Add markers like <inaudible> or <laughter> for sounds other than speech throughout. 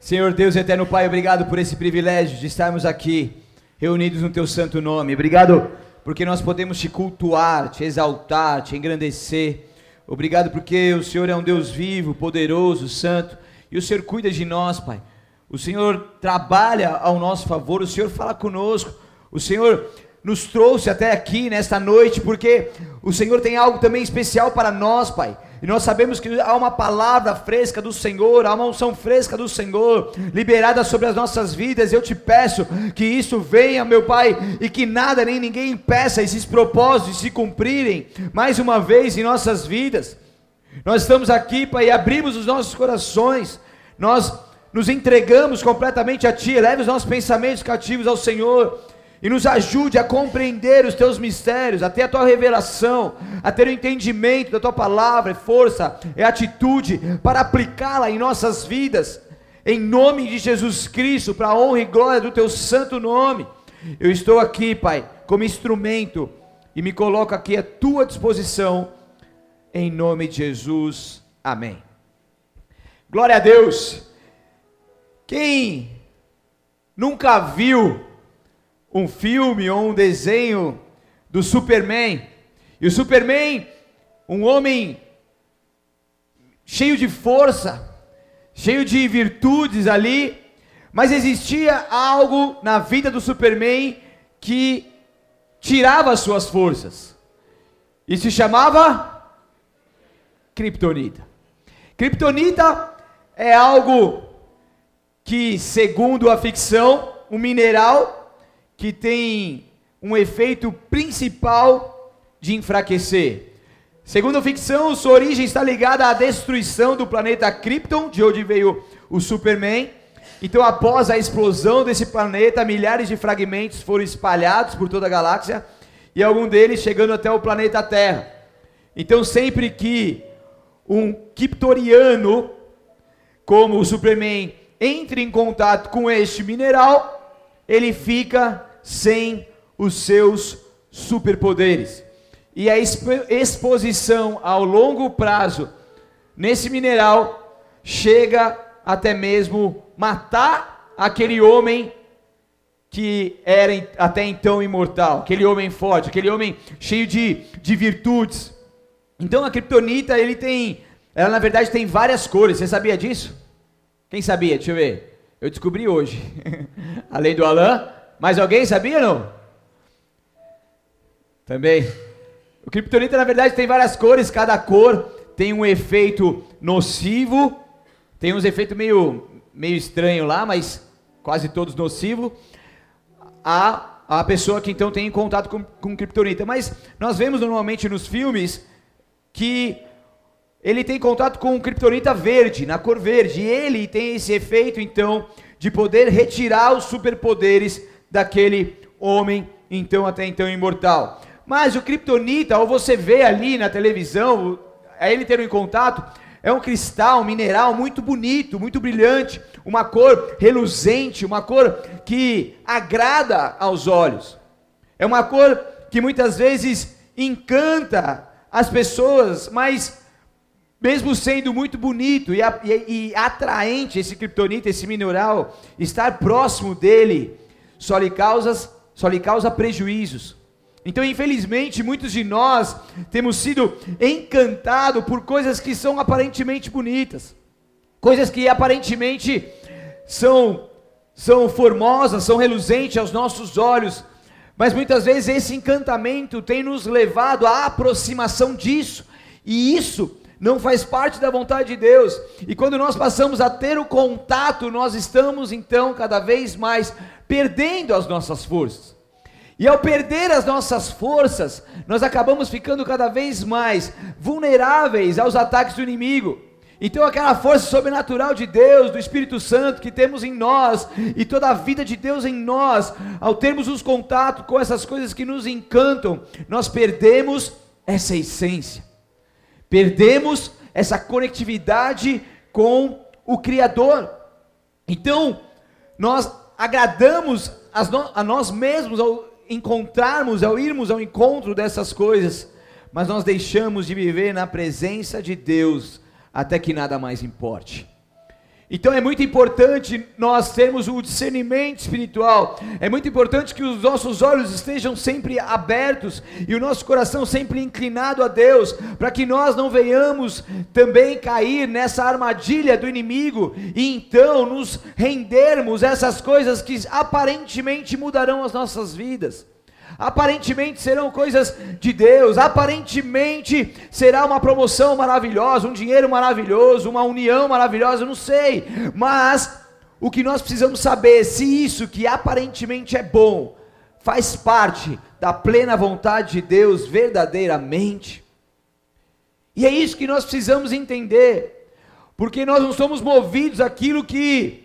Senhor Deus eterno Pai, obrigado por esse privilégio de estarmos aqui reunidos no teu santo nome. Obrigado porque nós podemos te cultuar, te exaltar, te engrandecer. Obrigado porque o Senhor é um Deus vivo, poderoso, santo, e o Senhor cuida de nós, Pai. O Senhor trabalha ao nosso favor, o Senhor fala conosco. O Senhor nos trouxe até aqui nesta noite, porque o Senhor tem algo também especial para nós, Pai. E nós sabemos que há uma palavra fresca do Senhor, há uma unção fresca do Senhor liberada sobre as nossas vidas. Eu te peço que isso venha, meu Pai, e que nada nem ninguém impeça esses propósitos se cumprirem mais uma vez em nossas vidas. Nós estamos aqui, Pai, e abrimos os nossos corações. Nós nos entregamos completamente a Ti. Leve os nossos pensamentos cativos ao Senhor e nos ajude a compreender os teus mistérios, a ter a tua revelação, a ter o entendimento da tua palavra, é força, é atitude para aplicá-la em nossas vidas, em nome de Jesus Cristo, para a honra e glória do teu santo nome. Eu estou aqui, Pai, como instrumento e me coloco aqui à tua disposição, em nome de Jesus. Amém. Glória a Deus. Quem nunca viu um filme ou um desenho do Superman. E o Superman, um homem cheio de força, cheio de virtudes ali, mas existia algo na vida do Superman que tirava as suas forças. E se chamava Kryptonita. Kryptonita é algo que, segundo a ficção, um mineral que tem um efeito principal de enfraquecer. Segundo a ficção, sua origem está ligada à destruição do planeta Krypton, de onde veio o Superman. Então, após a explosão desse planeta, milhares de fragmentos foram espalhados por toda a galáxia e algum deles chegando até o planeta Terra. Então, sempre que um Kryptoriano, como o Superman, entre em contato com este mineral, ele fica sem os seus superpoderes. E a exposição ao longo prazo nesse mineral chega até mesmo matar aquele homem que era até então imortal, aquele homem forte, aquele homem cheio de, de virtudes. Então a kriptonita, ele tem, ela na verdade tem várias cores, você sabia disso? Quem sabia? Deixa eu ver. Eu descobri hoje. <laughs> Além do Alain, mas alguém sabia não? Também. O criptonita na verdade tem várias cores, cada cor tem um efeito nocivo, tem uns efeitos meio meio estranho lá, mas quase todos nocivo. A a pessoa que então tem contato com, com criptonita. Mas nós vemos normalmente nos filmes que ele tem contato com um criptonita verde, na cor verde. E ele tem esse efeito então de poder retirar os superpoderes daquele homem, então até então imortal. Mas o Kryptonita, ao você vê ali na televisão, a ele ter um contato, é um cristal, um mineral muito bonito, muito brilhante, uma cor reluzente, uma cor que agrada aos olhos. É uma cor que muitas vezes encanta as pessoas, mas mesmo sendo muito bonito e, e, e atraente esse criptonita, esse mineral, estar próximo dele só lhe causa, só lhe causa prejuízos. Então, infelizmente, muitos de nós temos sido encantados por coisas que são aparentemente bonitas, coisas que aparentemente são, são formosas, são reluzentes aos nossos olhos, mas muitas vezes esse encantamento tem nos levado à aproximação disso, e isso não faz parte da vontade de Deus. E quando nós passamos a ter o contato, nós estamos então cada vez mais perdendo as nossas forças. E ao perder as nossas forças, nós acabamos ficando cada vez mais vulneráveis aos ataques do inimigo. Então, aquela força sobrenatural de Deus, do Espírito Santo que temos em nós, e toda a vida de Deus em nós, ao termos os contatos com essas coisas que nos encantam, nós perdemos essa essência, perdemos essa conectividade com o Criador. Então, nós agradamos a nós mesmos ao encontrarmos, ao irmos ao encontro dessas coisas, mas nós deixamos de viver na presença de Deus até que nada mais importe. Então é muito importante nós termos o discernimento espiritual. É muito importante que os nossos olhos estejam sempre abertos e o nosso coração sempre inclinado a Deus, para que nós não venhamos também cair nessa armadilha do inimigo e então nos rendermos essas coisas que aparentemente mudarão as nossas vidas aparentemente serão coisas de Deus, aparentemente será uma promoção maravilhosa, um dinheiro maravilhoso, uma união maravilhosa, não sei, mas o que nós precisamos saber é se isso que aparentemente é bom faz parte da plena vontade de Deus verdadeiramente. E é isso que nós precisamos entender, porque nós não somos movidos aquilo que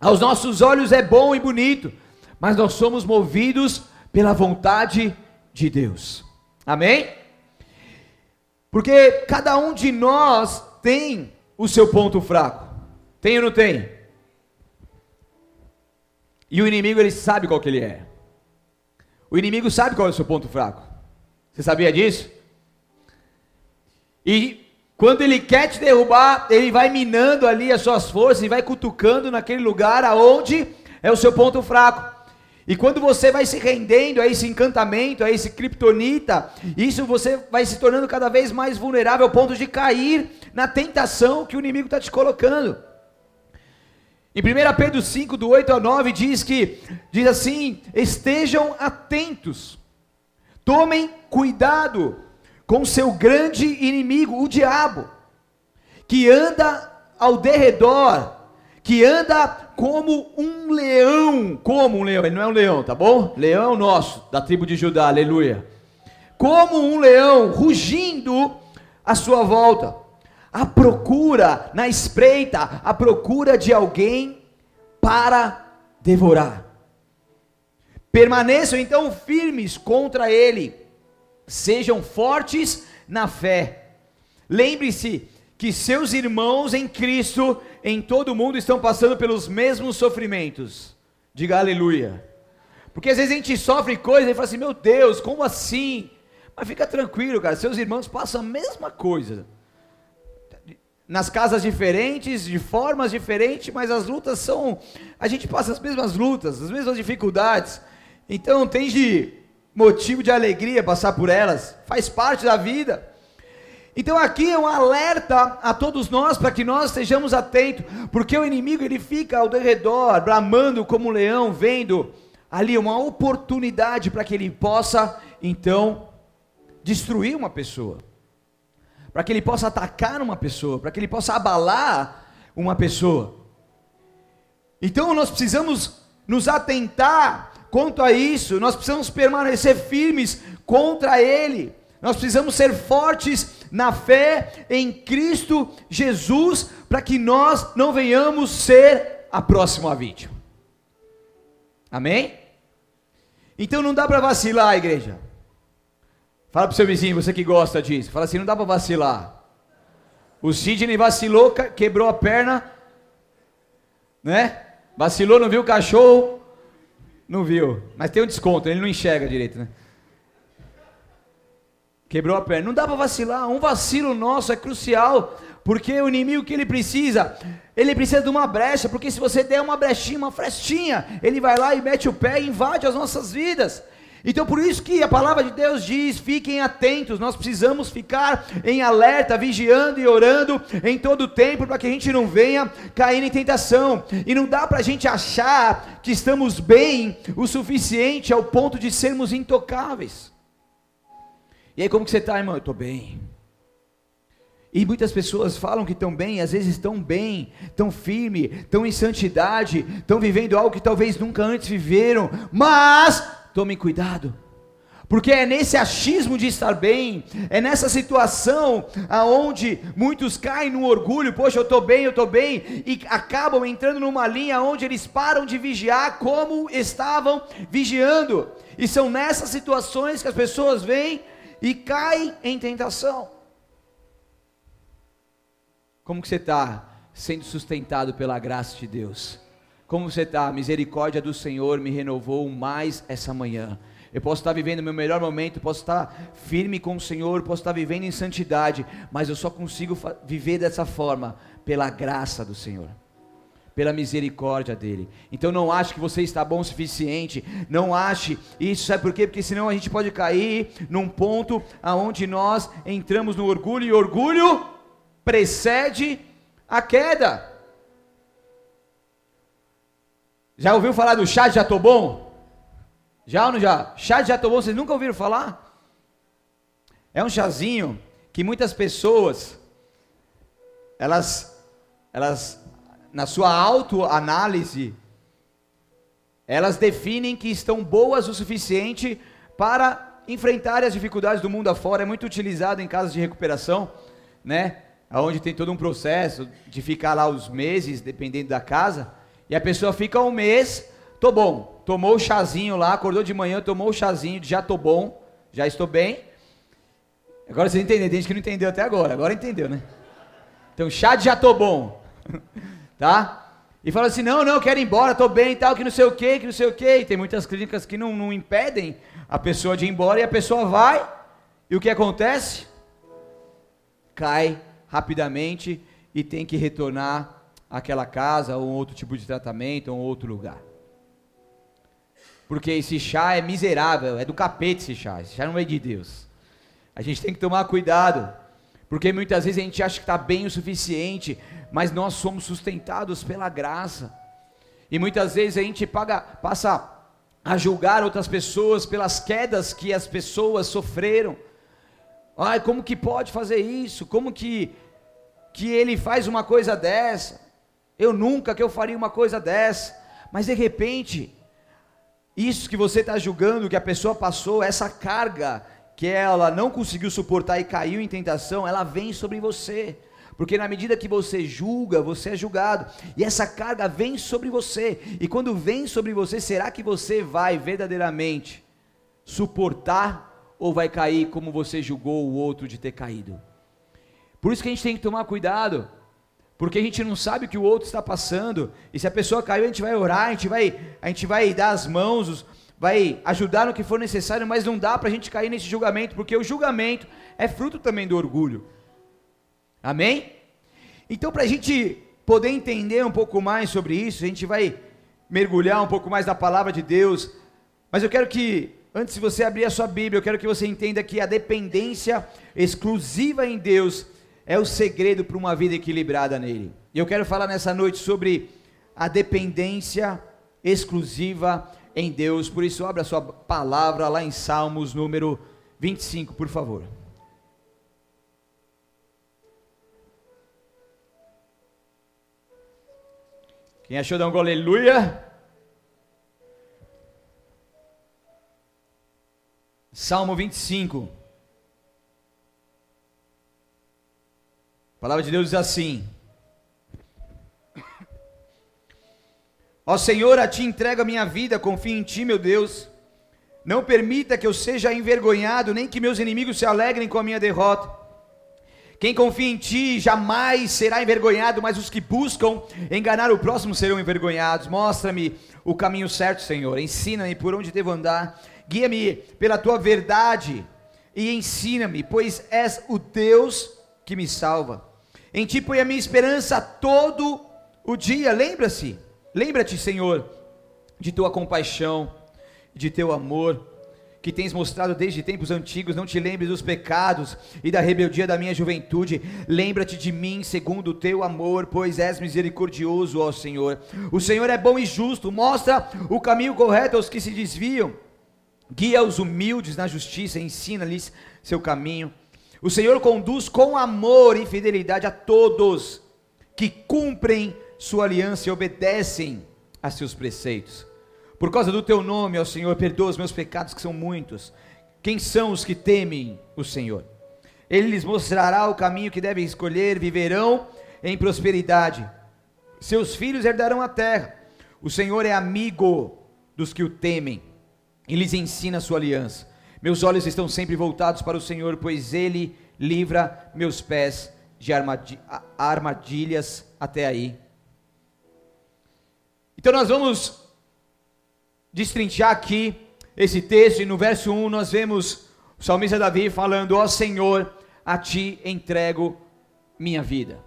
aos nossos olhos é bom e bonito, mas nós somos movidos pela vontade de Deus. Amém? Porque cada um de nós tem o seu ponto fraco. Tem ou não tem? E o inimigo ele sabe qual que ele é. O inimigo sabe qual é o seu ponto fraco. Você sabia disso? E quando ele quer te derrubar, ele vai minando ali as suas forças e vai cutucando naquele lugar aonde é o seu ponto fraco. E quando você vai se rendendo a esse encantamento, a esse kryptonita, isso você vai se tornando cada vez mais vulnerável ao ponto de cair na tentação que o inimigo está te colocando. Em 1 Pedro 5, do 8 ao 9, diz que, diz assim: estejam atentos, tomem cuidado com seu grande inimigo, o diabo, que anda ao derredor, que anda como um leão, como um leão, ele não é um leão, tá bom? Leão é nosso, da tribo de Judá, aleluia. Como um leão rugindo à sua volta, à procura, na espreita, à procura de alguém para devorar. Permaneçam então firmes contra ele, sejam fortes na fé. Lembre-se que seus irmãos em Cristo em todo o mundo estão passando pelos mesmos sofrimentos. Diga aleluia. Porque às vezes a gente sofre coisas e fala assim: meu Deus, como assim? Mas fica tranquilo, cara, seus irmãos passam a mesma coisa. Nas casas diferentes, de formas diferentes, mas as lutas são. A gente passa as mesmas lutas, as mesmas dificuldades. Então tem de motivo de alegria passar por elas, faz parte da vida. Então aqui é um alerta a todos nós para que nós estejamos atentos, porque o inimigo ele fica ao redor, bramando como um leão, vendo ali uma oportunidade para que ele possa então destruir uma pessoa, para que ele possa atacar uma pessoa, para que ele possa abalar uma pessoa. Então nós precisamos nos atentar quanto a isso, nós precisamos permanecer firmes contra ele. Nós precisamos ser fortes na fé em Cristo Jesus, para que nós não venhamos ser a próxima vítima. Amém? Então não dá para vacilar, igreja. Fala para o seu vizinho, você que gosta disso. Fala assim: não dá para vacilar. O Sidney vacilou, quebrou a perna, né? Vacilou, não viu o cachorro, não viu. Mas tem um desconto, ele não enxerga direito, né? Quebrou a perna. Não dá para vacilar. Um vacilo nosso é crucial. Porque o inimigo que ele precisa, ele precisa de uma brecha. Porque se você der uma brechinha, uma frestinha, ele vai lá e mete o pé e invade as nossas vidas. Então por isso que a palavra de Deus diz: fiquem atentos, nós precisamos ficar em alerta, vigiando e orando em todo o tempo, para que a gente não venha cair em tentação. E não dá para a gente achar que estamos bem o suficiente ao ponto de sermos intocáveis. E aí, como que você está, irmão? Eu estou bem. E muitas pessoas falam que estão bem, às vezes estão bem, estão firme, estão em santidade, estão vivendo algo que talvez nunca antes viveram, mas tomem cuidado, porque é nesse achismo de estar bem, é nessa situação aonde muitos caem no orgulho, poxa, eu estou bem, eu estou bem, e acabam entrando numa linha onde eles param de vigiar como estavam vigiando, e são nessas situações que as pessoas vêm e cai em tentação. Como que você está sendo sustentado pela graça de Deus? Como você está? A misericórdia do Senhor me renovou mais essa manhã. Eu posso estar vivendo o meu melhor momento, posso estar firme com o Senhor, posso estar vivendo em santidade, mas eu só consigo viver dessa forma pela graça do Senhor. Pela misericórdia dele. Então não ache que você está bom o suficiente, não ache isso, sabe por quê? Porque senão a gente pode cair num ponto aonde nós entramos no orgulho e orgulho precede a queda. Já ouviu falar do chá de Jatobon? Já ou não já? Chá de Jatobon, vocês nunca ouviram falar? É um chazinho que muitas pessoas elas elas na sua autoanálise, elas definem que estão boas o suficiente para enfrentar as dificuldades do mundo afora. É muito utilizado em casos de recuperação, né? Onde tem todo um processo de ficar lá os meses, dependendo da casa, e a pessoa fica um mês, tô bom, tomou o chazinho lá, acordou de manhã, tomou o chazinho, já tô bom, já estou bem. Agora vocês entendem, tem gente que não entendeu até agora, agora entendeu, né? Então, chá de já tô bom. <laughs> tá? E fala assim, não, não, quero ir embora, tô bem e tal, que não sei o que, que não sei o que. Tem muitas clínicas que não, não impedem a pessoa de ir embora e a pessoa vai. E o que acontece? Cai rapidamente e tem que retornar àquela casa ou outro tipo de tratamento ou outro lugar. Porque esse chá é miserável, é do capeta esse chá, esse chá não é de Deus. A gente tem que tomar cuidado, porque muitas vezes a gente acha que está bem o suficiente, mas nós somos sustentados pela graça. E muitas vezes a gente paga, passa a julgar outras pessoas pelas quedas que as pessoas sofreram. Ai, como que pode fazer isso? Como que que ele faz uma coisa dessa? Eu nunca que eu faria uma coisa dessa. Mas de repente, isso que você está julgando, que a pessoa passou, essa carga que ela não conseguiu suportar e caiu em tentação, ela vem sobre você. Porque na medida que você julga, você é julgado. E essa carga vem sobre você. E quando vem sobre você, será que você vai verdadeiramente suportar ou vai cair como você julgou o outro de ter caído? Por isso que a gente tem que tomar cuidado. Porque a gente não sabe o que o outro está passando. E se a pessoa caiu, a gente vai orar, a gente vai, a gente vai dar as mãos, vai ajudar no que for necessário, mas não dá para a gente cair nesse julgamento, porque o julgamento é fruto também do orgulho. Amém? Então, para a gente poder entender um pouco mais sobre isso, a gente vai mergulhar um pouco mais na palavra de Deus. Mas eu quero que, antes de você abrir a sua Bíblia, eu quero que você entenda que a dependência exclusiva em Deus é o segredo para uma vida equilibrada nele. E eu quero falar nessa noite sobre a dependência exclusiva em Deus. Por isso, abra a sua palavra lá em Salmos número 25, por favor. Quem achou, dá um aleluia. Salmo 25. A palavra de Deus diz assim: Ó Senhor, a ti entrego a minha vida, confio em ti, meu Deus. Não permita que eu seja envergonhado, nem que meus inimigos se alegrem com a minha derrota. Quem confia em ti jamais será envergonhado, mas os que buscam enganar o próximo serão envergonhados. Mostra-me o caminho certo, Senhor. Ensina-me por onde devo andar. Guia-me pela tua verdade e ensina-me, pois és o Deus que me salva. Em ti põe a minha esperança todo o dia. Lembra-se, lembra-te, Senhor, de tua compaixão, de teu amor que tens mostrado desde tempos antigos, não te lembres dos pecados e da rebeldia da minha juventude. Lembra-te de mim segundo o teu amor, pois és misericordioso, ó Senhor. O Senhor é bom e justo, mostra o caminho correto aos que se desviam. Guia os humildes na justiça, ensina-lhes seu caminho. O Senhor conduz com amor e fidelidade a todos que cumprem sua aliança e obedecem a seus preceitos. Por causa do teu nome, ó Senhor, perdoa os meus pecados que são muitos. Quem são os que temem o Senhor? Ele lhes mostrará o caminho que devem escolher, viverão em prosperidade. Seus filhos herdarão a terra. O Senhor é amigo dos que o temem e lhes ensina a sua aliança. Meus olhos estão sempre voltados para o Senhor, pois ele livra meus pés de armadilhas até aí. Então nós vamos destrinchar aqui esse texto, e no verso 1 nós vemos o salmista Davi falando: Ó Senhor, a ti entrego minha vida.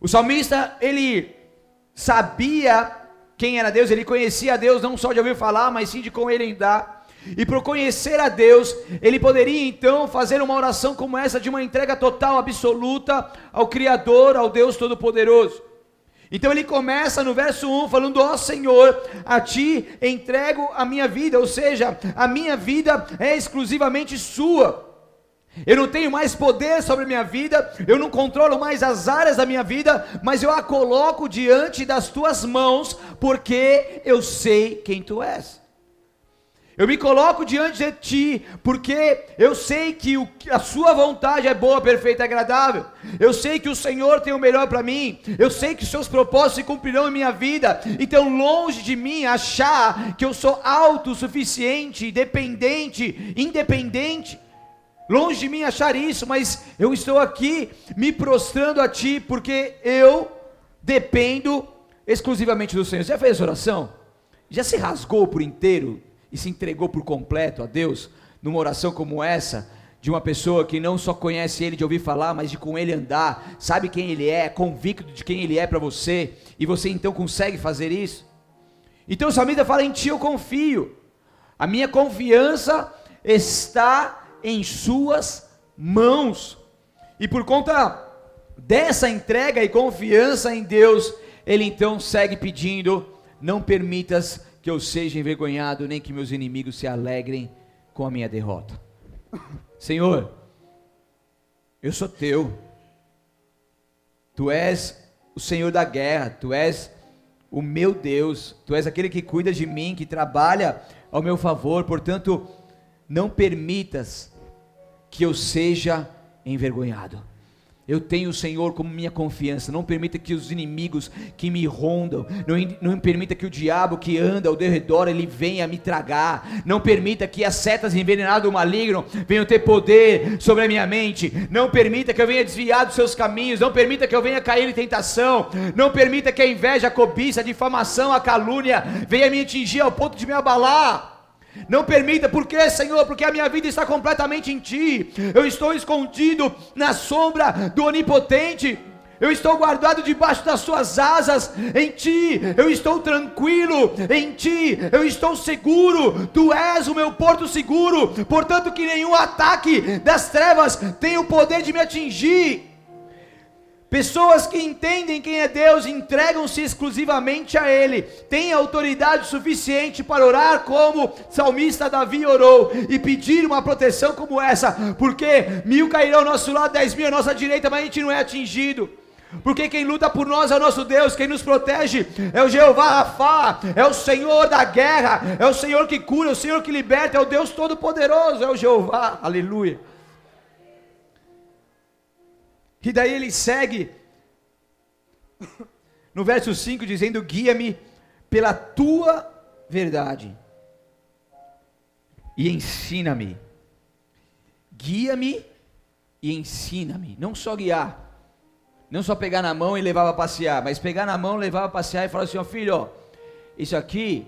O salmista, ele sabia quem era Deus, ele conhecia Deus não só de ouvir falar, mas sim de com ele andar. E por conhecer a Deus, ele poderia então fazer uma oração como essa, de uma entrega total, absoluta ao Criador, ao Deus Todo-Poderoso. Então ele começa no verso 1 falando: Ó oh, Senhor, a ti entrego a minha vida, ou seja, a minha vida é exclusivamente sua. Eu não tenho mais poder sobre a minha vida, eu não controlo mais as áreas da minha vida, mas eu a coloco diante das tuas mãos, porque eu sei quem tu és. Eu me coloco diante de ti, porque eu sei que o, a sua vontade é boa, perfeita e agradável. Eu sei que o Senhor tem o melhor para mim. Eu sei que os seus propósitos se cumprirão em minha vida. Então, longe de mim achar que eu sou autossuficiente, dependente, independente. Longe de mim achar isso, mas eu estou aqui me prostrando a ti, porque eu dependo exclusivamente do Senhor. Você já fez essa oração? Já se rasgou por inteiro e se entregou por completo a Deus numa oração como essa? De uma pessoa que não só conhece Ele de ouvir falar, mas de com Ele andar, sabe quem Ele é, convicto de quem Ele é para você, e você então consegue fazer isso? Então o salmista fala: Em Ti eu confio, a minha confiança está em suas mãos. E por conta dessa entrega e confiança em Deus, ele então segue pedindo: Não permitas que eu seja envergonhado, nem que meus inimigos se alegrem com a minha derrota. Senhor, eu sou teu. Tu és o Senhor da guerra, tu és o meu Deus, tu és aquele que cuida de mim, que trabalha ao meu favor, portanto, não permitas que eu seja envergonhado. Eu tenho o Senhor como minha confiança. Não permita que os inimigos que me rondam, não, não permita que o diabo que anda ao redor ele venha me tragar. Não permita que as setas envenenadas do maligno venham ter poder sobre a minha mente. Não permita que eu venha desviar dos seus caminhos. Não permita que eu venha cair em tentação. Não permita que a inveja, a cobiça, a difamação, a calúnia venha me atingir ao ponto de me abalar. Não permita, por quê, Senhor? Porque a minha vida está completamente em Ti. Eu estou escondido na sombra do Onipotente. Eu estou guardado debaixo das Suas asas. Em Ti, eu estou tranquilo. Em Ti, eu estou seguro. Tu és o meu porto seguro. Portanto, que nenhum ataque das trevas tenha o poder de me atingir. Pessoas que entendem quem é Deus entregam-se exclusivamente a Ele, têm autoridade suficiente para orar como salmista Davi orou e pedir uma proteção como essa, porque mil cairão ao nosso lado, dez mil à nossa direita, mas a gente não é atingido. Porque quem luta por nós é o nosso Deus, quem nos protege é o Jeová Rafá, é o Senhor da guerra, é o Senhor que cura, é o Senhor que liberta, é o Deus Todo-Poderoso, é o Jeová, aleluia. E daí ele segue no verso 5 dizendo: Guia-me pela tua verdade e ensina-me. Guia-me e ensina-me. Não só guiar, não só pegar na mão e levar para passear, mas pegar na mão, levar para passear e falar assim: ó filho, ó, isso aqui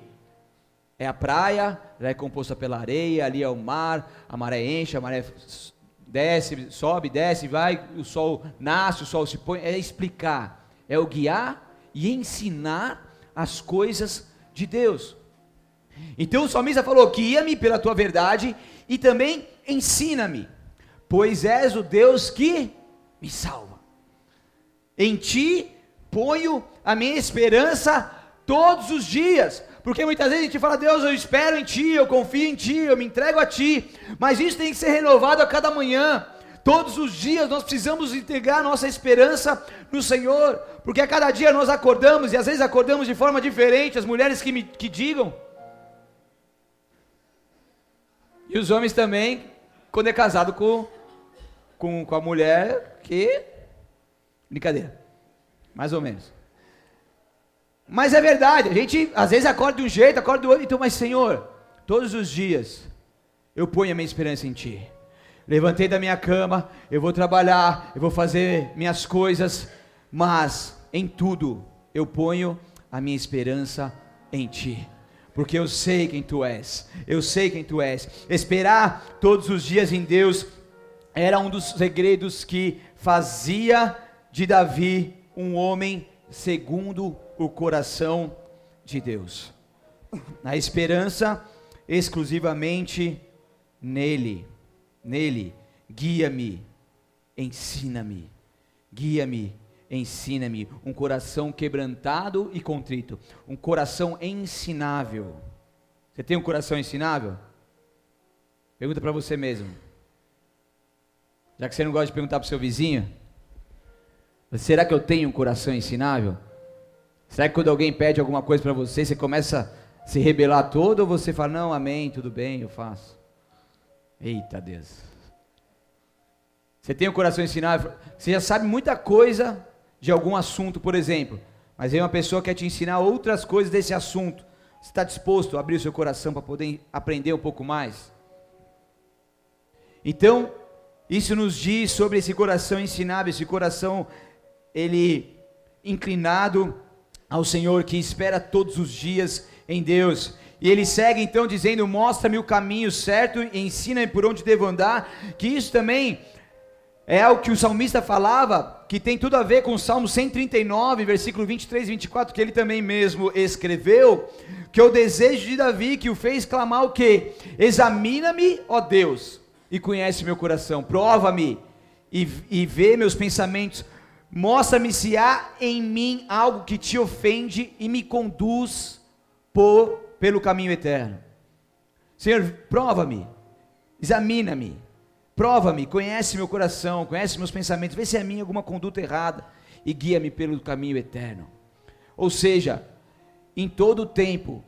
é a praia, ela é composta pela areia, ali é o mar, a maré enche, a maré desce, sobe, desce, vai, o sol nasce, o sol se põe, é explicar, é o guiar e ensinar as coisas de Deus. Então o salmista falou: guia-me pela tua verdade e também ensina-me, pois és o Deus que me salva. Em ti ponho a minha esperança todos os dias. Porque muitas vezes a gente fala, Deus, eu espero em Ti, eu confio em Ti, eu me entrego a Ti. Mas isso tem que ser renovado a cada manhã. Todos os dias nós precisamos entregar nossa esperança no Senhor. Porque a cada dia nós acordamos, e às vezes acordamos de forma diferente, as mulheres que, me, que digam. E os homens também, quando é casado com, com, com a mulher que. Brincadeira. Mais ou menos. Mas é verdade, a gente às vezes acorda de um jeito, acorda do outro, então, mas Senhor, todos os dias eu ponho a minha esperança em Ti. Levantei da minha cama, eu vou trabalhar, eu vou fazer minhas coisas, mas em tudo eu ponho a minha esperança em Ti. Porque eu sei quem Tu és, eu sei quem Tu és. Esperar todos os dias em Deus era um dos segredos que fazia de Davi um homem segundo o coração de Deus. Na esperança exclusivamente nele. Nele. Guia-me, ensina-me. Guia-me, ensina-me. Um coração quebrantado e contrito. Um coração ensinável. Você tem um coração ensinável? Pergunta para você mesmo. Já que você não gosta de perguntar para o seu vizinho, será que eu tenho um coração ensinável? Será que quando alguém pede alguma coisa para você, você começa a se rebelar todo ou você fala, não, amém, tudo bem, eu faço? Eita Deus. Você tem um coração ensinável, você já sabe muita coisa de algum assunto, por exemplo, mas aí uma pessoa quer te ensinar outras coisas desse assunto. Você está disposto a abrir o seu coração para poder aprender um pouco mais? Então, isso nos diz sobre esse coração ensinável, esse coração ele inclinado ao Senhor que espera todos os dias em Deus. E ele segue então dizendo: Mostra-me o caminho certo e ensina-me por onde devo andar. Que isso também é o que o salmista falava, que tem tudo a ver com o Salmo 139, versículo 23 e 24, que ele também mesmo escreveu, que é o desejo de Davi que o fez clamar o quê? Examina-me, ó Deus, e conhece meu coração, prova-me e, e vê meus pensamentos, mostra-me se há em mim algo que te ofende e me conduz por, pelo caminho eterno. Senhor, prova-me, examina-me, prova-me, conhece meu coração, conhece meus pensamentos, vê se é minha alguma conduta errada e guia-me pelo caminho eterno. Ou seja, em todo o tempo,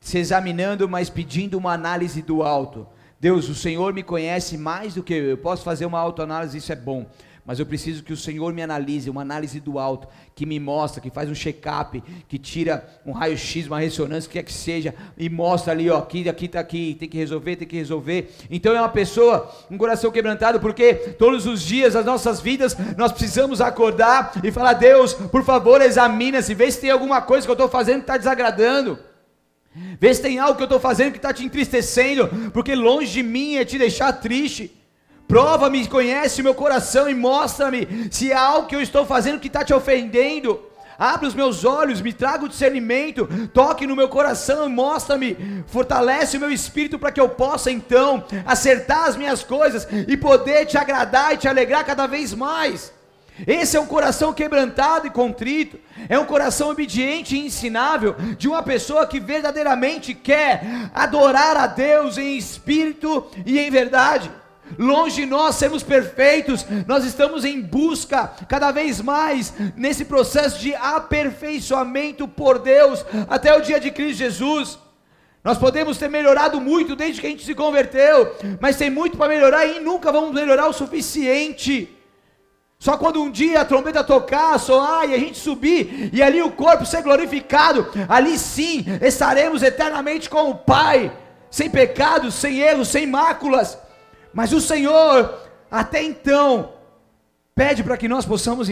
se examinando, mas pedindo uma análise do alto. Deus, o Senhor me conhece mais do que eu. Eu posso fazer uma autoanálise, isso é bom. Mas eu preciso que o Senhor me analise, uma análise do alto, que me mostra, que faz um check-up, que tira um raio-x, uma ressonância, o que é que seja, e mostra ali, ó, aqui, aqui está aqui, tem que resolver, tem que resolver. Então é uma pessoa, um coração quebrantado, porque todos os dias das nossas vidas nós precisamos acordar e falar: Deus, por favor, examina-se, vê se tem alguma coisa que eu estou fazendo que está desagradando. Vê se tem algo que eu estou fazendo que está te entristecendo, porque longe de mim é te deixar triste. Prova-me, conhece o meu coração e mostra-me se há algo que eu estou fazendo que está te ofendendo. Abre os meus olhos, me traga o discernimento, toque no meu coração, mostra-me, fortalece o meu espírito para que eu possa então acertar as minhas coisas e poder te agradar e te alegrar cada vez mais. Esse é um coração quebrantado e contrito, é um coração obediente e ensinável de uma pessoa que verdadeiramente quer adorar a Deus em espírito e em verdade. Longe de nós sermos perfeitos, nós estamos em busca cada vez mais nesse processo de aperfeiçoamento por Deus até o dia de Cristo Jesus. Nós podemos ter melhorado muito desde que a gente se converteu, mas tem muito para melhorar e nunca vamos melhorar o suficiente. Só quando um dia a trombeta tocar, soar e a gente subir, e ali o corpo ser glorificado, ali sim estaremos eternamente com o Pai, sem pecados, sem erros, sem máculas. Mas o Senhor, até então, pede para que nós possamos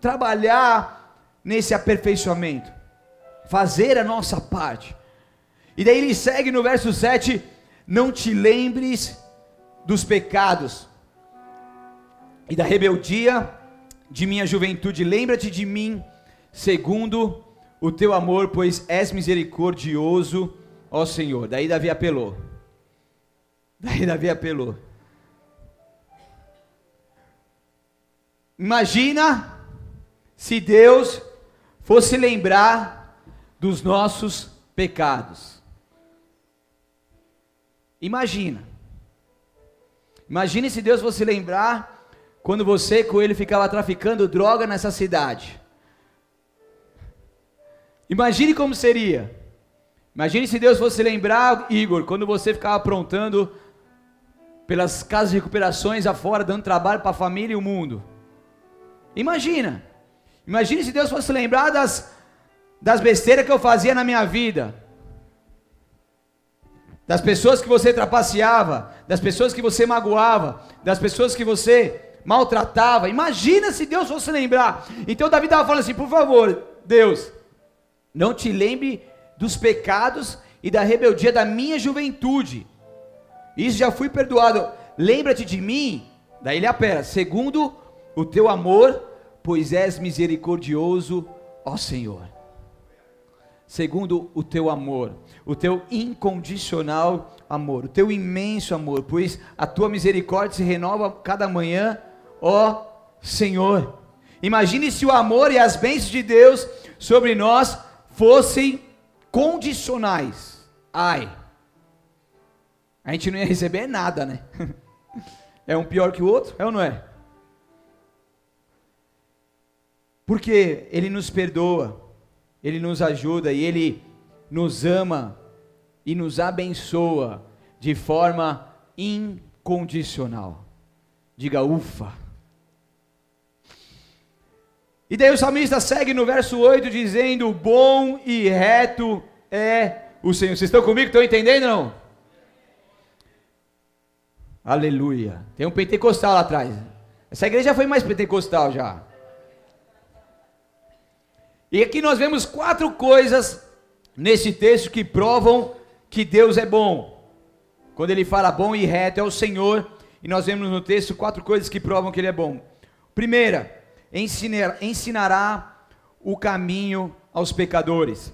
trabalhar nesse aperfeiçoamento, fazer a nossa parte. E daí ele segue no verso 7: Não te lembres dos pecados e da rebeldia de minha juventude, lembra-te de mim, segundo o teu amor, pois és misericordioso, ó Senhor. Daí Davi apelou. Daí Davi apelou. Imagina se Deus fosse lembrar dos nossos pecados. Imagina. Imagine se Deus fosse lembrar quando você com ele ficava traficando droga nessa cidade. Imagine como seria. Imagine se Deus fosse lembrar, Igor, quando você ficava aprontando pelas casas de recuperações afora, dando trabalho para a família e o mundo. Imagina. Imagine se Deus fosse lembrar das, das besteiras que eu fazia na minha vida. Das pessoas que você trapaceava, das pessoas que você magoava, das pessoas que você maltratava. Imagina se Deus fosse lembrar. Então Davi estava falando assim: por favor, Deus, não te lembre dos pecados e da rebeldia da minha juventude. Isso já fui perdoado. Lembra-te de mim. Daí ele apela, segundo o teu amor, pois és misericordioso, ó Senhor. Segundo o teu amor, o teu incondicional amor, o teu imenso amor, pois a tua misericórdia se renova cada manhã, ó Senhor. Imagine se o amor e as bênçãos de Deus sobre nós fossem condicionais. Ai, a gente não ia receber nada, né? <laughs> É um pior que o outro, é ou não é? Porque Ele nos perdoa, Ele nos ajuda e Ele nos ama e nos abençoa de forma incondicional. Diga ufa. E daí o salmista segue no verso 8 dizendo: Bom e reto é o Senhor. Vocês estão comigo? Estão entendendo não? Aleluia. Tem um pentecostal lá atrás. Essa igreja foi mais pentecostal já. E aqui nós vemos quatro coisas nesse texto que provam que Deus é bom. Quando ele fala bom e reto é o Senhor, e nós vemos no texto quatro coisas que provam que ele é bom. Primeira, ensinar, ensinará o caminho aos pecadores.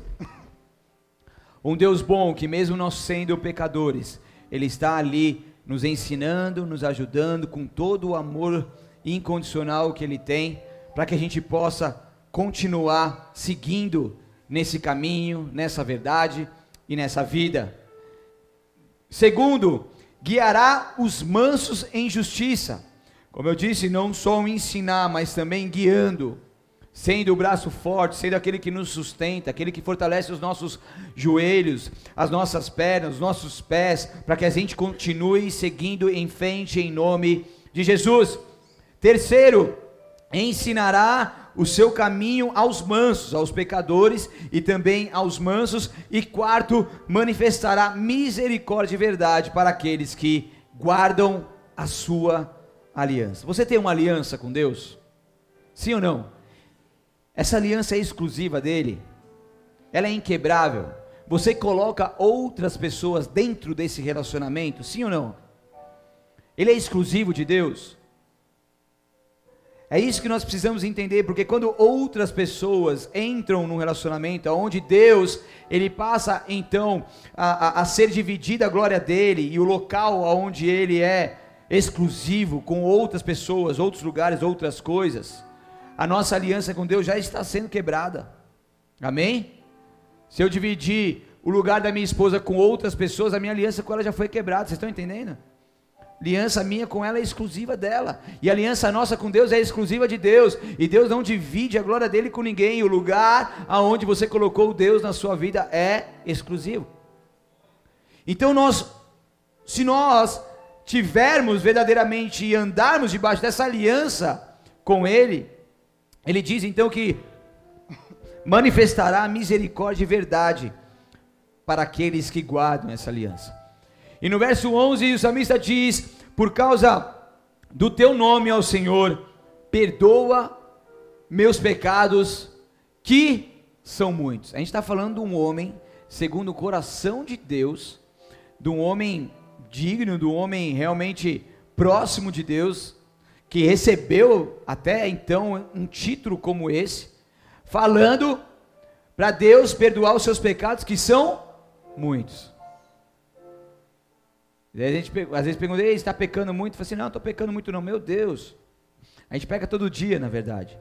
Um Deus bom que mesmo nós sendo pecadores, ele está ali nos ensinando, nos ajudando com todo o amor incondicional que Ele tem, para que a gente possa continuar seguindo nesse caminho, nessa verdade e nessa vida. Segundo, guiará os mansos em justiça. Como eu disse, não só ensinar, mas também guiando sendo o braço forte, sendo aquele que nos sustenta, aquele que fortalece os nossos joelhos, as nossas pernas, os nossos pés, para que a gente continue seguindo em frente em nome de Jesus. Terceiro, ensinará o seu caminho aos mansos, aos pecadores e também aos mansos. E quarto, manifestará misericórdia e verdade para aqueles que guardam a sua aliança. Você tem uma aliança com Deus? Sim ou não? Essa aliança é exclusiva dele. Ela é inquebrável. Você coloca outras pessoas dentro desse relacionamento, sim ou não? Ele é exclusivo de Deus. É isso que nós precisamos entender, porque quando outras pessoas entram num relacionamento onde Deus, ele passa então a, a, a ser dividida a glória dele e o local onde ele é exclusivo com outras pessoas, outros lugares, outras coisas a nossa aliança com Deus já está sendo quebrada. Amém? Se eu dividir o lugar da minha esposa com outras pessoas, a minha aliança com ela já foi quebrada. Vocês estão entendendo? Aliança minha com ela é exclusiva dela. E aliança nossa com Deus é exclusiva de Deus. E Deus não divide a glória dele com ninguém. O lugar aonde você colocou Deus na sua vida é exclusivo. Então nós, se nós tivermos verdadeiramente e andarmos debaixo dessa aliança com Ele, ele diz então que manifestará misericórdia e verdade para aqueles que guardam essa aliança. E no verso 11 o salmista diz: Por causa do teu nome ao Senhor, perdoa meus pecados, que são muitos. A gente está falando de um homem, segundo o coração de Deus, de um homem digno, de um homem realmente próximo de Deus, que recebeu até então um título como esse, falando para Deus perdoar os seus pecados, que são muitos. A gente às vezes pergunta, está pecando muito? Eu assim, não, estou pecando muito não, meu Deus. A gente peca todo dia, na verdade.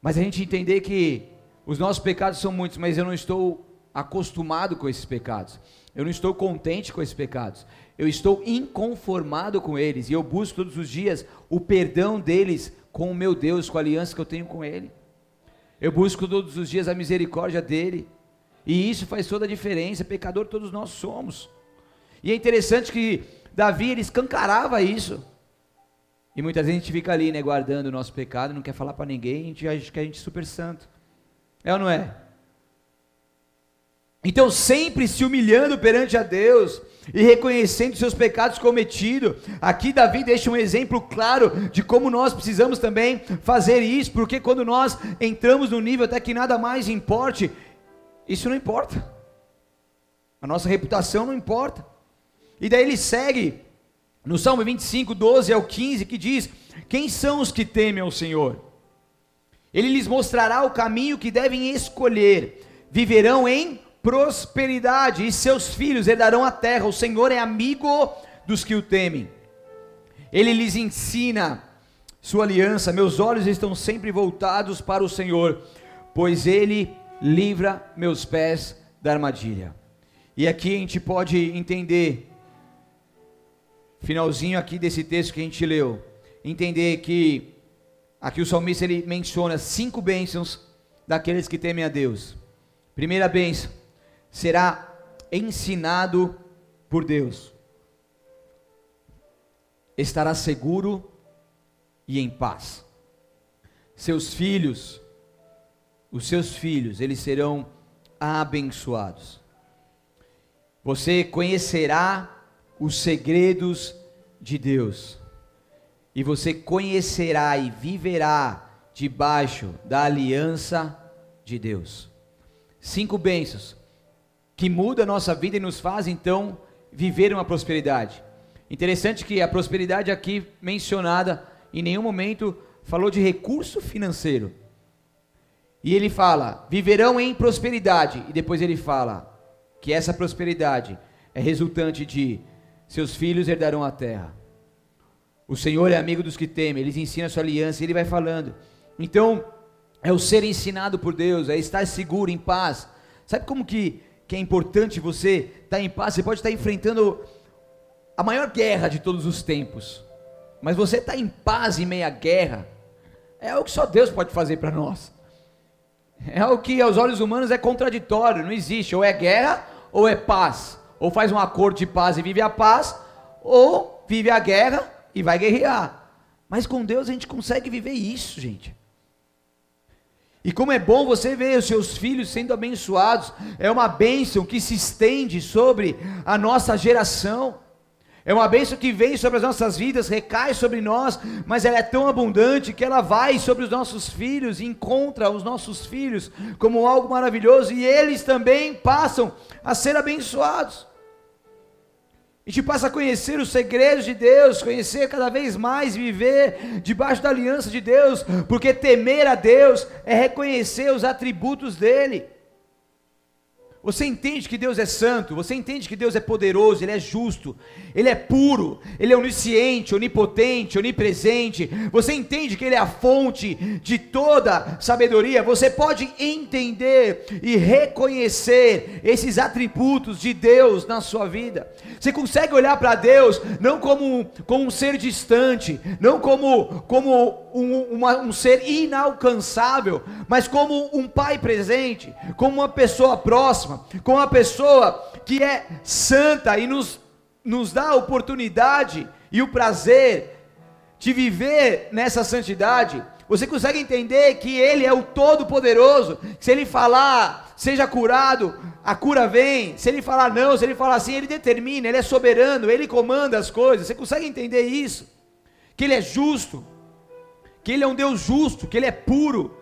Mas a gente entender que os nossos pecados são muitos, mas eu não estou acostumado com esses pecados. Eu não estou contente com esses pecados eu estou inconformado com eles e eu busco todos os dias o perdão deles com o meu Deus, com a aliança que eu tenho com Ele. Eu busco todos os dias a misericórdia dele e isso faz toda a diferença. Pecador todos nós somos. E é interessante que Davi ele escancarava isso. E muitas vezes a gente fica ali, né, guardando o nosso pecado, não quer falar para ninguém, a gente acha que a gente é super santo. É ou não é? Então, sempre se humilhando perante a Deus e reconhecendo seus pecados cometidos. Aqui, Davi deixa um exemplo claro de como nós precisamos também fazer isso, porque quando nós entramos no nível até que nada mais importe, isso não importa. A nossa reputação não importa. E daí ele segue no Salmo 25, 12 ao 15, que diz: Quem são os que temem ao Senhor? Ele lhes mostrará o caminho que devem escolher. Viverão em prosperidade e seus filhos herdarão a terra. O Senhor é amigo dos que o temem. Ele lhes ensina sua aliança. Meus olhos estão sempre voltados para o Senhor, pois ele livra meus pés da armadilha. E aqui a gente pode entender finalzinho aqui desse texto que a gente leu, entender que aqui o salmista ele menciona cinco bênçãos daqueles que temem a Deus. Primeira bênção, será ensinado por Deus. Estará seguro e em paz. Seus filhos, os seus filhos, eles serão abençoados. Você conhecerá os segredos de Deus. E você conhecerá e viverá debaixo da aliança de Deus. Cinco bênçãos que mudam a nossa vida e nos fazem então viver uma prosperidade. Interessante que a prosperidade aqui mencionada em nenhum momento falou de recurso financeiro. E ele fala: viverão em prosperidade. E depois ele fala que essa prosperidade é resultante de seus filhos herdarão a terra. O Senhor é amigo dos que temem, eles ensinam a sua aliança, e ele vai falando. Então, é o ser ensinado por Deus, é estar seguro, em paz. Sabe como que, que é importante você estar em paz? Você pode estar enfrentando a maior guerra de todos os tempos, mas você estar em paz em meio à guerra, é o que só Deus pode fazer para nós. É o que aos olhos humanos é contraditório, não existe, ou é guerra ou é paz ou faz um acordo de paz e vive a paz, ou vive a guerra e vai guerrear. Mas com Deus a gente consegue viver isso, gente. E como é bom você ver os seus filhos sendo abençoados, é uma bênção que se estende sobre a nossa geração. É uma bênção que vem sobre as nossas vidas, recai sobre nós, mas ela é tão abundante que ela vai sobre os nossos filhos encontra os nossos filhos como algo maravilhoso e eles também passam a ser abençoados. A gente passa a conhecer os segredos de Deus, conhecer cada vez mais, viver debaixo da aliança de Deus, porque temer a Deus é reconhecer os atributos dEle. Você entende que Deus é santo, você entende que Deus é poderoso, Ele é justo, Ele é puro, Ele é onisciente, onipotente, onipresente. Você entende que Ele é a fonte de toda sabedoria. Você pode entender e reconhecer esses atributos de Deus na sua vida. Você consegue olhar para Deus não como, como um ser distante, não como, como um, uma, um ser inalcançável, mas como um pai presente, como uma pessoa próxima, como uma pessoa que é santa e nos, nos dá a oportunidade e o prazer de viver nessa santidade. Você consegue entender que Ele é o Todo-Poderoso? Se Ele falar, seja curado, a cura vem. Se Ele falar não, se Ele falar assim, Ele determina, Ele é soberano, Ele comanda as coisas. Você consegue entender isso? Que Ele é justo, que Ele é um Deus justo, que Ele é puro,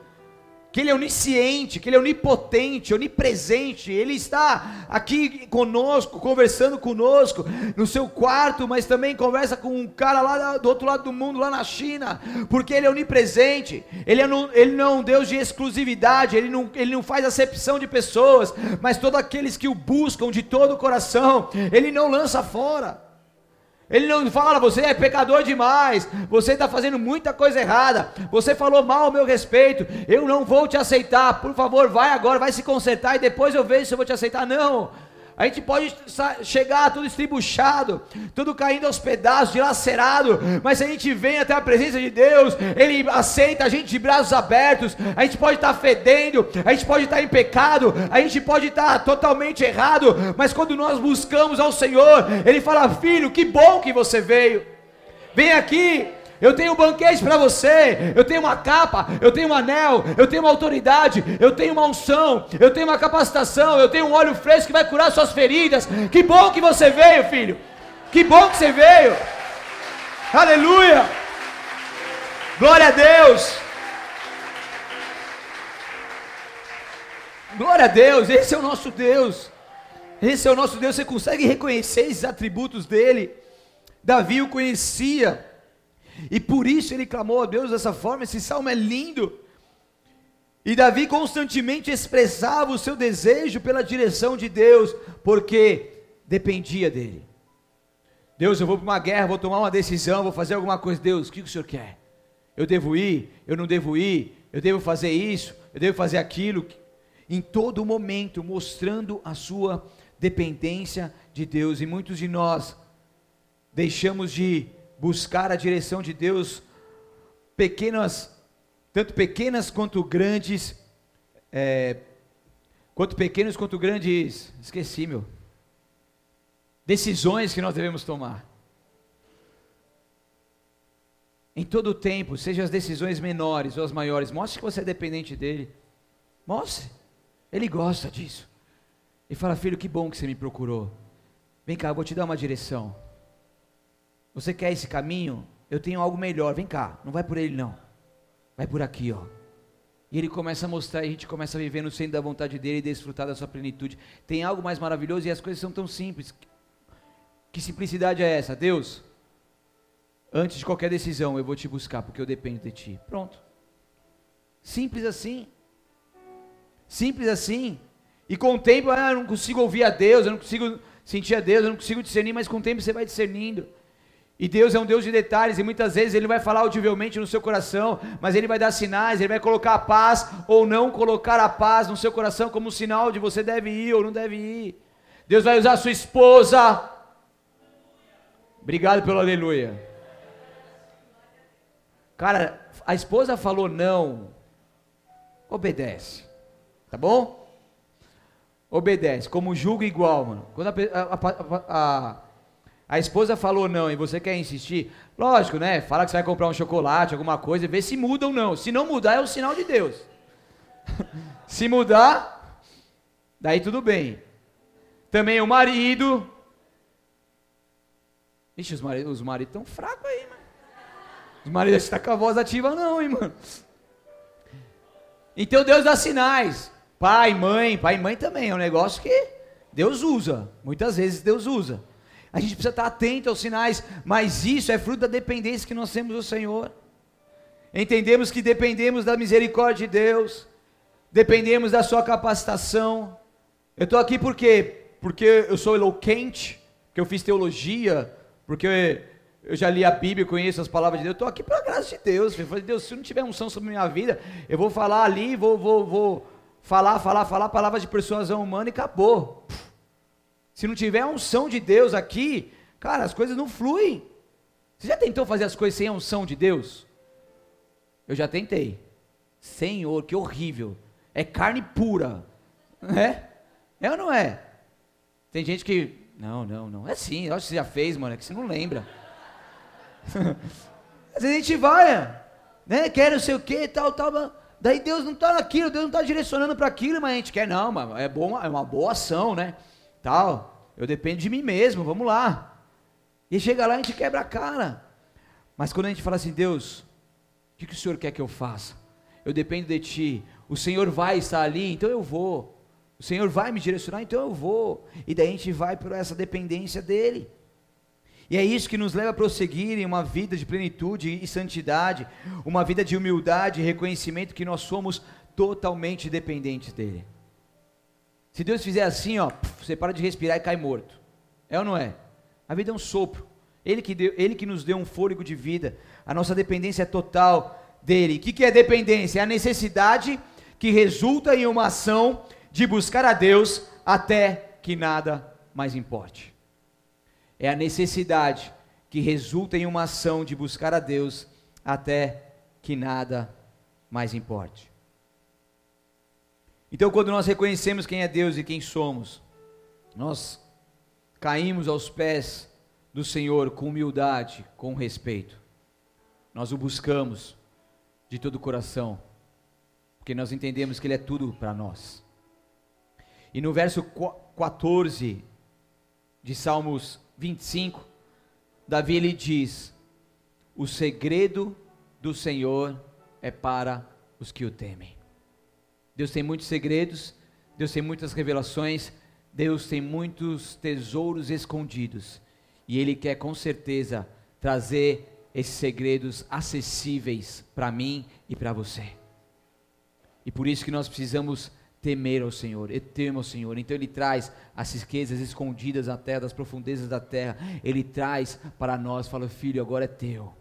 que Ele é onisciente, que Ele é onipotente, onipresente, Ele está aqui conosco, conversando conosco, no seu quarto, mas também conversa com um cara lá do outro lado do mundo, lá na China, porque Ele é onipresente, Ele, é no, ele não é um Deus de exclusividade, ele não, ele não faz acepção de pessoas, mas todos aqueles que o buscam de todo o coração, Ele não lança fora. Ele não fala, você é pecador demais, você está fazendo muita coisa errada, você falou mal ao meu respeito, eu não vou te aceitar, por favor, vai agora, vai se consertar e depois eu vejo se eu vou te aceitar. Não, a gente pode chegar tudo estribuchado, tudo caindo aos pedaços, dilacerado, mas se a gente vem até a presença de Deus, Ele aceita a gente de braços abertos. A gente pode estar fedendo, a gente pode estar em pecado, a gente pode estar totalmente errado, mas quando nós buscamos ao Senhor, Ele fala: Filho, que bom que você veio, vem aqui, eu tenho um banquete para você, eu tenho uma capa, eu tenho um anel, eu tenho uma autoridade, eu tenho uma unção, eu tenho uma capacitação, eu tenho um óleo fresco que vai curar suas feridas. Que bom que você veio, filho. Que bom que você veio. Aleluia. Glória a Deus. Glória a Deus, esse é o nosso Deus. Esse é o nosso Deus. Você consegue reconhecer esses atributos dele? Davi o conhecia. E por isso ele clamou a Deus dessa forma. Esse salmo é lindo. E Davi constantemente expressava o seu desejo pela direção de Deus, porque dependia dele. Deus, eu vou para uma guerra, vou tomar uma decisão, vou fazer alguma coisa. Deus, o que o senhor quer? Eu devo ir? Eu não devo ir? Eu devo fazer isso? Eu devo fazer aquilo? Em todo momento, mostrando a sua dependência de Deus. E muitos de nós deixamos de buscar a direção de Deus, pequenas, tanto pequenas quanto grandes, é, quanto pequenos quanto grandes, esqueci meu, decisões que nós devemos tomar. Em todo o tempo, seja as decisões menores ou as maiores, mostre que você é dependente dele. Mostre. Ele gosta disso. E fala, filho, que bom que você me procurou. Vem cá, eu vou te dar uma direção. Você quer esse caminho? Eu tenho algo melhor. Vem cá, não vai por ele não. Vai por aqui, ó. E ele começa a mostrar, e a gente começa a viver no centro da vontade dele e desfrutar da sua plenitude. Tem algo mais maravilhoso e as coisas são tão simples. Que simplicidade é essa? Deus, antes de qualquer decisão, eu vou te buscar porque eu dependo de ti. Pronto. Simples assim. Simples assim. E com o tempo, ah, eu não consigo ouvir a Deus, eu não consigo sentir a Deus, eu não consigo discernir, mas com o tempo você vai discernindo. E Deus é um Deus de detalhes, e muitas vezes Ele vai falar audivelmente no seu coração, mas Ele vai dar sinais, Ele vai colocar a paz ou não colocar a paz no seu coração como um sinal de você deve ir ou não deve ir. Deus vai usar a sua esposa. Obrigado pelo aleluia. Cara, a esposa falou não, obedece, tá bom? Obedece, como julgo igual, mano. Quando a, a, a, a a esposa falou não e você quer insistir, lógico, né? Fala que você vai comprar um chocolate, alguma coisa, e vê se muda ou não. Se não mudar, é o sinal de Deus. <laughs> se mudar, daí tudo bem. Também o marido. Ixi, os maridos os estão fracos aí, mano. Os maridos estão tá com a voz ativa, não, hein, mano. Então Deus dá sinais. Pai, mãe, pai e mãe também. É um negócio que Deus usa. Muitas vezes Deus usa. A gente precisa estar atento aos sinais, mas isso é fruto da dependência que nós temos do Senhor. Entendemos que dependemos da misericórdia de Deus, dependemos da sua capacitação. Eu estou aqui por quê? Porque eu sou eloquente, porque eu fiz teologia, porque eu já li a Bíblia, conheço as palavras de Deus. Eu estou aqui pela graça de Deus. Eu falei, Deus, se não tiver unção sobre a minha vida, eu vou falar ali, vou, vou, vou falar, falar, falar palavras de persuasão humana e acabou. Se não tiver a unção de Deus aqui, cara, as coisas não fluem. Você já tentou fazer as coisas sem a unção de Deus? Eu já tentei. Senhor, que horrível. É carne pura. É? É ou não é? Tem gente que. Não, não, não. É sim, acho que você já fez, mano. É que você não lembra. <laughs> Às vezes a gente vai, né? Quer não sei o que, tal, tal. Daí Deus não está naquilo, Deus não está direcionando para aquilo, mas a gente quer, não, mas é, bom, é uma boa ação, né? Tal, eu dependo de mim mesmo, vamos lá. E chega lá e a gente quebra a cara. Mas quando a gente fala assim, Deus, o que, que o Senhor quer que eu faça? Eu dependo de Ti. O Senhor vai estar ali, então eu vou. O Senhor vai me direcionar, então eu vou. E daí a gente vai por essa dependência dEle. E é isso que nos leva a prosseguir em uma vida de plenitude e santidade, uma vida de humildade e reconhecimento que nós somos totalmente dependentes dEle. Se Deus fizer assim, ó, você para de respirar e cai morto. É ou não é? A vida é um sopro. Ele que, deu, ele que nos deu um fôlego de vida. A nossa dependência é total dele. O que, que é dependência? É a necessidade que resulta em uma ação de buscar a Deus até que nada mais importe. É a necessidade que resulta em uma ação de buscar a Deus até que nada mais importe. Então, quando nós reconhecemos quem é Deus e quem somos, nós caímos aos pés do Senhor com humildade, com respeito. Nós o buscamos de todo o coração, porque nós entendemos que Ele é tudo para nós. E no verso 14 de Salmos 25, Davi ele diz: O segredo do Senhor é para os que o temem. Deus tem muitos segredos, Deus tem muitas revelações, Deus tem muitos tesouros escondidos. E Ele quer com certeza trazer esses segredos acessíveis para mim e para você. E por isso que nós precisamos temer ao Senhor, e temo ao Senhor. Então Ele traz as riquezas escondidas na terra, das profundezas da terra. Ele traz para nós, fala, filho, agora é teu.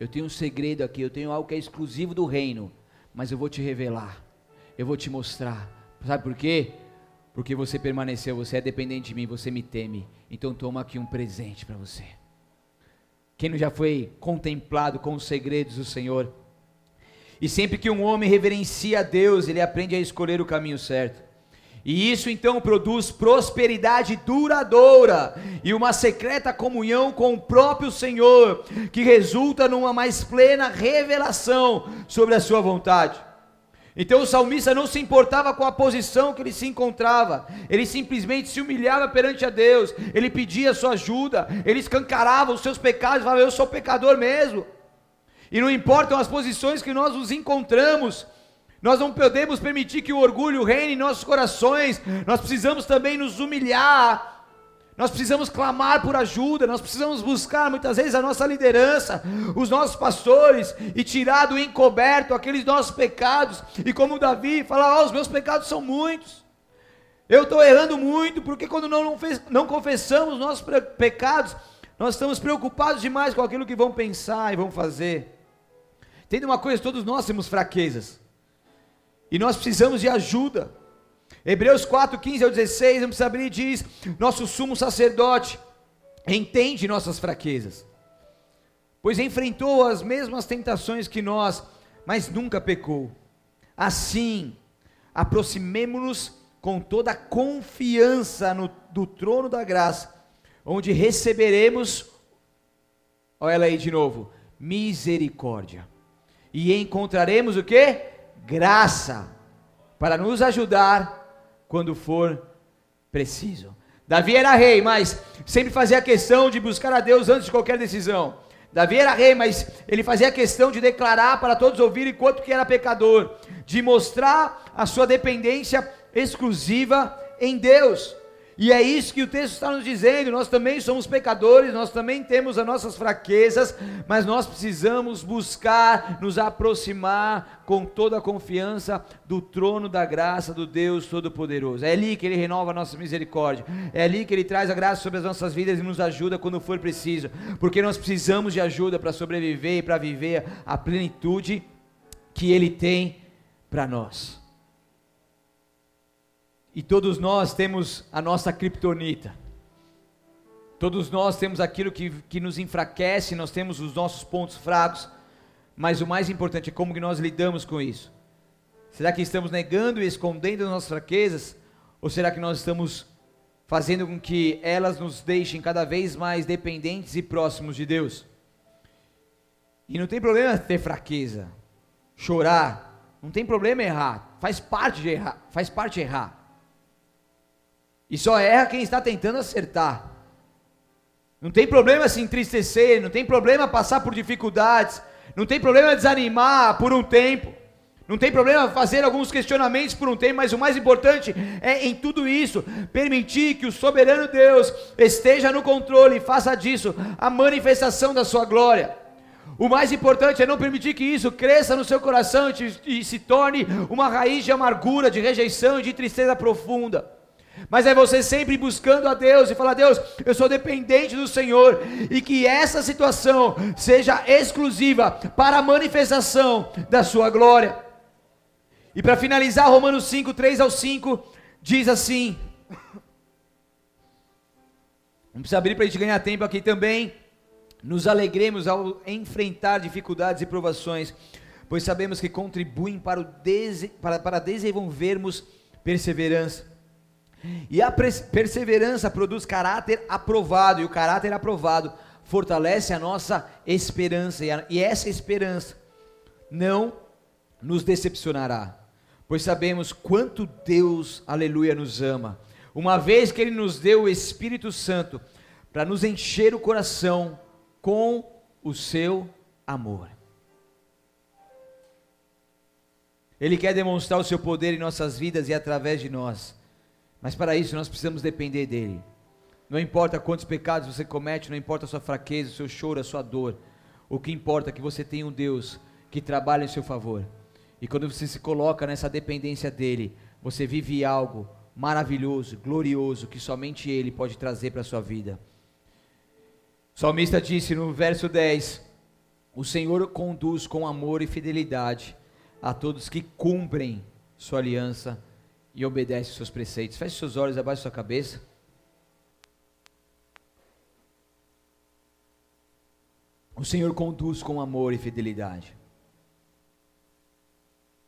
Eu tenho um segredo aqui, eu tenho algo que é exclusivo do reino, mas eu vou te revelar, eu vou te mostrar. Sabe por quê? Porque você permaneceu, você é dependente de mim, você me teme. Então toma aqui um presente para você. Quem não já foi contemplado com os segredos do Senhor? E sempre que um homem reverencia a Deus, ele aprende a escolher o caminho certo. E isso então produz prosperidade duradoura e uma secreta comunhão com o próprio Senhor, que resulta numa mais plena revelação sobre a sua vontade. Então o salmista não se importava com a posição que ele se encontrava, ele simplesmente se humilhava perante a Deus, ele pedia sua ajuda, ele escancarava os seus pecados, falava: Eu sou pecador mesmo. E não importam as posições que nós nos encontramos, nós não podemos permitir que o orgulho reine em nossos corações, nós precisamos também nos humilhar, nós precisamos clamar por ajuda, nós precisamos buscar muitas vezes a nossa liderança, os nossos pastores, e tirar do encoberto aqueles nossos pecados, e como Davi, falar: oh, os meus pecados são muitos, eu estou errando muito, porque quando não, não, fez, não confessamos nossos pecados, nós estamos preocupados demais com aquilo que vão pensar e vão fazer. Entende uma coisa? Todos nós temos fraquezas. E nós precisamos de ajuda. Hebreus 4, 15 ao 16, vamos abrir diz: Nosso sumo sacerdote entende nossas fraquezas, pois enfrentou as mesmas tentações que nós, mas nunca pecou. Assim, aproximemo-nos com toda confiança no, do trono da graça, onde receberemos, olha ela aí de novo, misericórdia e encontraremos o que? Graça para nos ajudar quando for preciso. Davi era rei, mas sempre fazia questão de buscar a Deus antes de qualquer decisão. Davi era rei, mas ele fazia questão de declarar para todos ouvirem quanto que era pecador, de mostrar a sua dependência exclusiva em Deus. E é isso que o texto está nos dizendo. Nós também somos pecadores, nós também temos as nossas fraquezas, mas nós precisamos buscar nos aproximar com toda a confiança do trono da graça do Deus Todo-Poderoso. É ali que Ele renova a nossa misericórdia, é ali que Ele traz a graça sobre as nossas vidas e nos ajuda quando for preciso, porque nós precisamos de ajuda para sobreviver e para viver a plenitude que Ele tem para nós. E todos nós temos a nossa criptonita. Todos nós temos aquilo que, que nos enfraquece, nós temos os nossos pontos fracos, mas o mais importante é como que nós lidamos com isso. Será que estamos negando e escondendo as nossas fraquezas? Ou será que nós estamos fazendo com que elas nos deixem cada vez mais dependentes e próximos de Deus? E não tem problema ter fraqueza, chorar, não tem problema errar, faz parte de errar, faz parte de errar. E só erra quem está tentando acertar. Não tem problema se entristecer, não tem problema passar por dificuldades, não tem problema desanimar por um tempo. Não tem problema fazer alguns questionamentos por um tempo, mas o mais importante é em tudo isso permitir que o soberano Deus esteja no controle e faça disso a manifestação da sua glória. O mais importante é não permitir que isso cresça no seu coração e, te, e se torne uma raiz de amargura, de rejeição e de tristeza profunda. Mas é você sempre buscando a Deus e falar: Deus, eu sou dependente do Senhor, e que essa situação seja exclusiva para a manifestação da Sua glória. E para finalizar, Romanos 5, 3 ao 5, diz assim: Não precisa abrir para a gente ganhar tempo aqui também. Nos alegremos ao enfrentar dificuldades e provações, pois sabemos que contribuem para, o para, para desenvolvermos perseverança. E a perseverança produz caráter aprovado, e o caráter aprovado fortalece a nossa esperança, e essa esperança não nos decepcionará, pois sabemos quanto Deus, aleluia, nos ama, uma vez que Ele nos deu o Espírito Santo para nos encher o coração com o seu amor. Ele quer demonstrar o seu poder em nossas vidas e através de nós. Mas para isso nós precisamos depender dele. Não importa quantos pecados você comete, não importa a sua fraqueza, o seu choro, a sua dor. O que importa é que você tenha um Deus que trabalha em seu favor. E quando você se coloca nessa dependência dele, você vive algo maravilhoso, glorioso, que somente ele pode trazer para a sua vida. O salmista disse no verso 10: O Senhor conduz com amor e fidelidade a todos que cumprem sua aliança e obedecem seus preceitos. Feche seus olhos, abaixe sua cabeça. O Senhor conduz com amor e fidelidade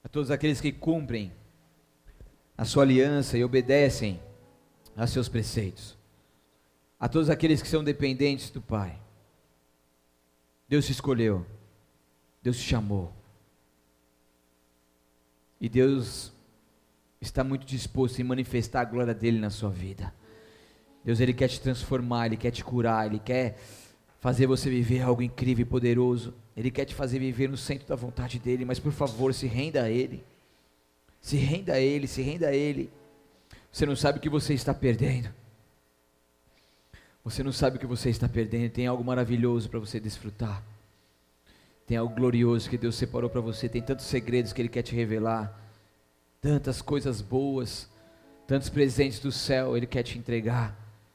a todos aqueles que cumprem a sua aliança e obedecem a seus preceitos, a todos aqueles que são dependentes do Pai. Deus te escolheu, Deus te chamou, e Deus está muito disposto em manifestar a glória dele na sua vida. Deus ele quer te transformar, ele quer te curar, ele quer fazer você viver algo incrível e poderoso. Ele quer te fazer viver no centro da vontade dele, mas por favor, se renda a ele. Se renda a ele, se renda a ele. Você não sabe o que você está perdendo. Você não sabe o que você está perdendo. Tem algo maravilhoso para você desfrutar. Tem algo glorioso que Deus separou para você. Tem tantos segredos que Ele quer te revelar. Tantas coisas boas. Tantos presentes do céu Ele quer te entregar.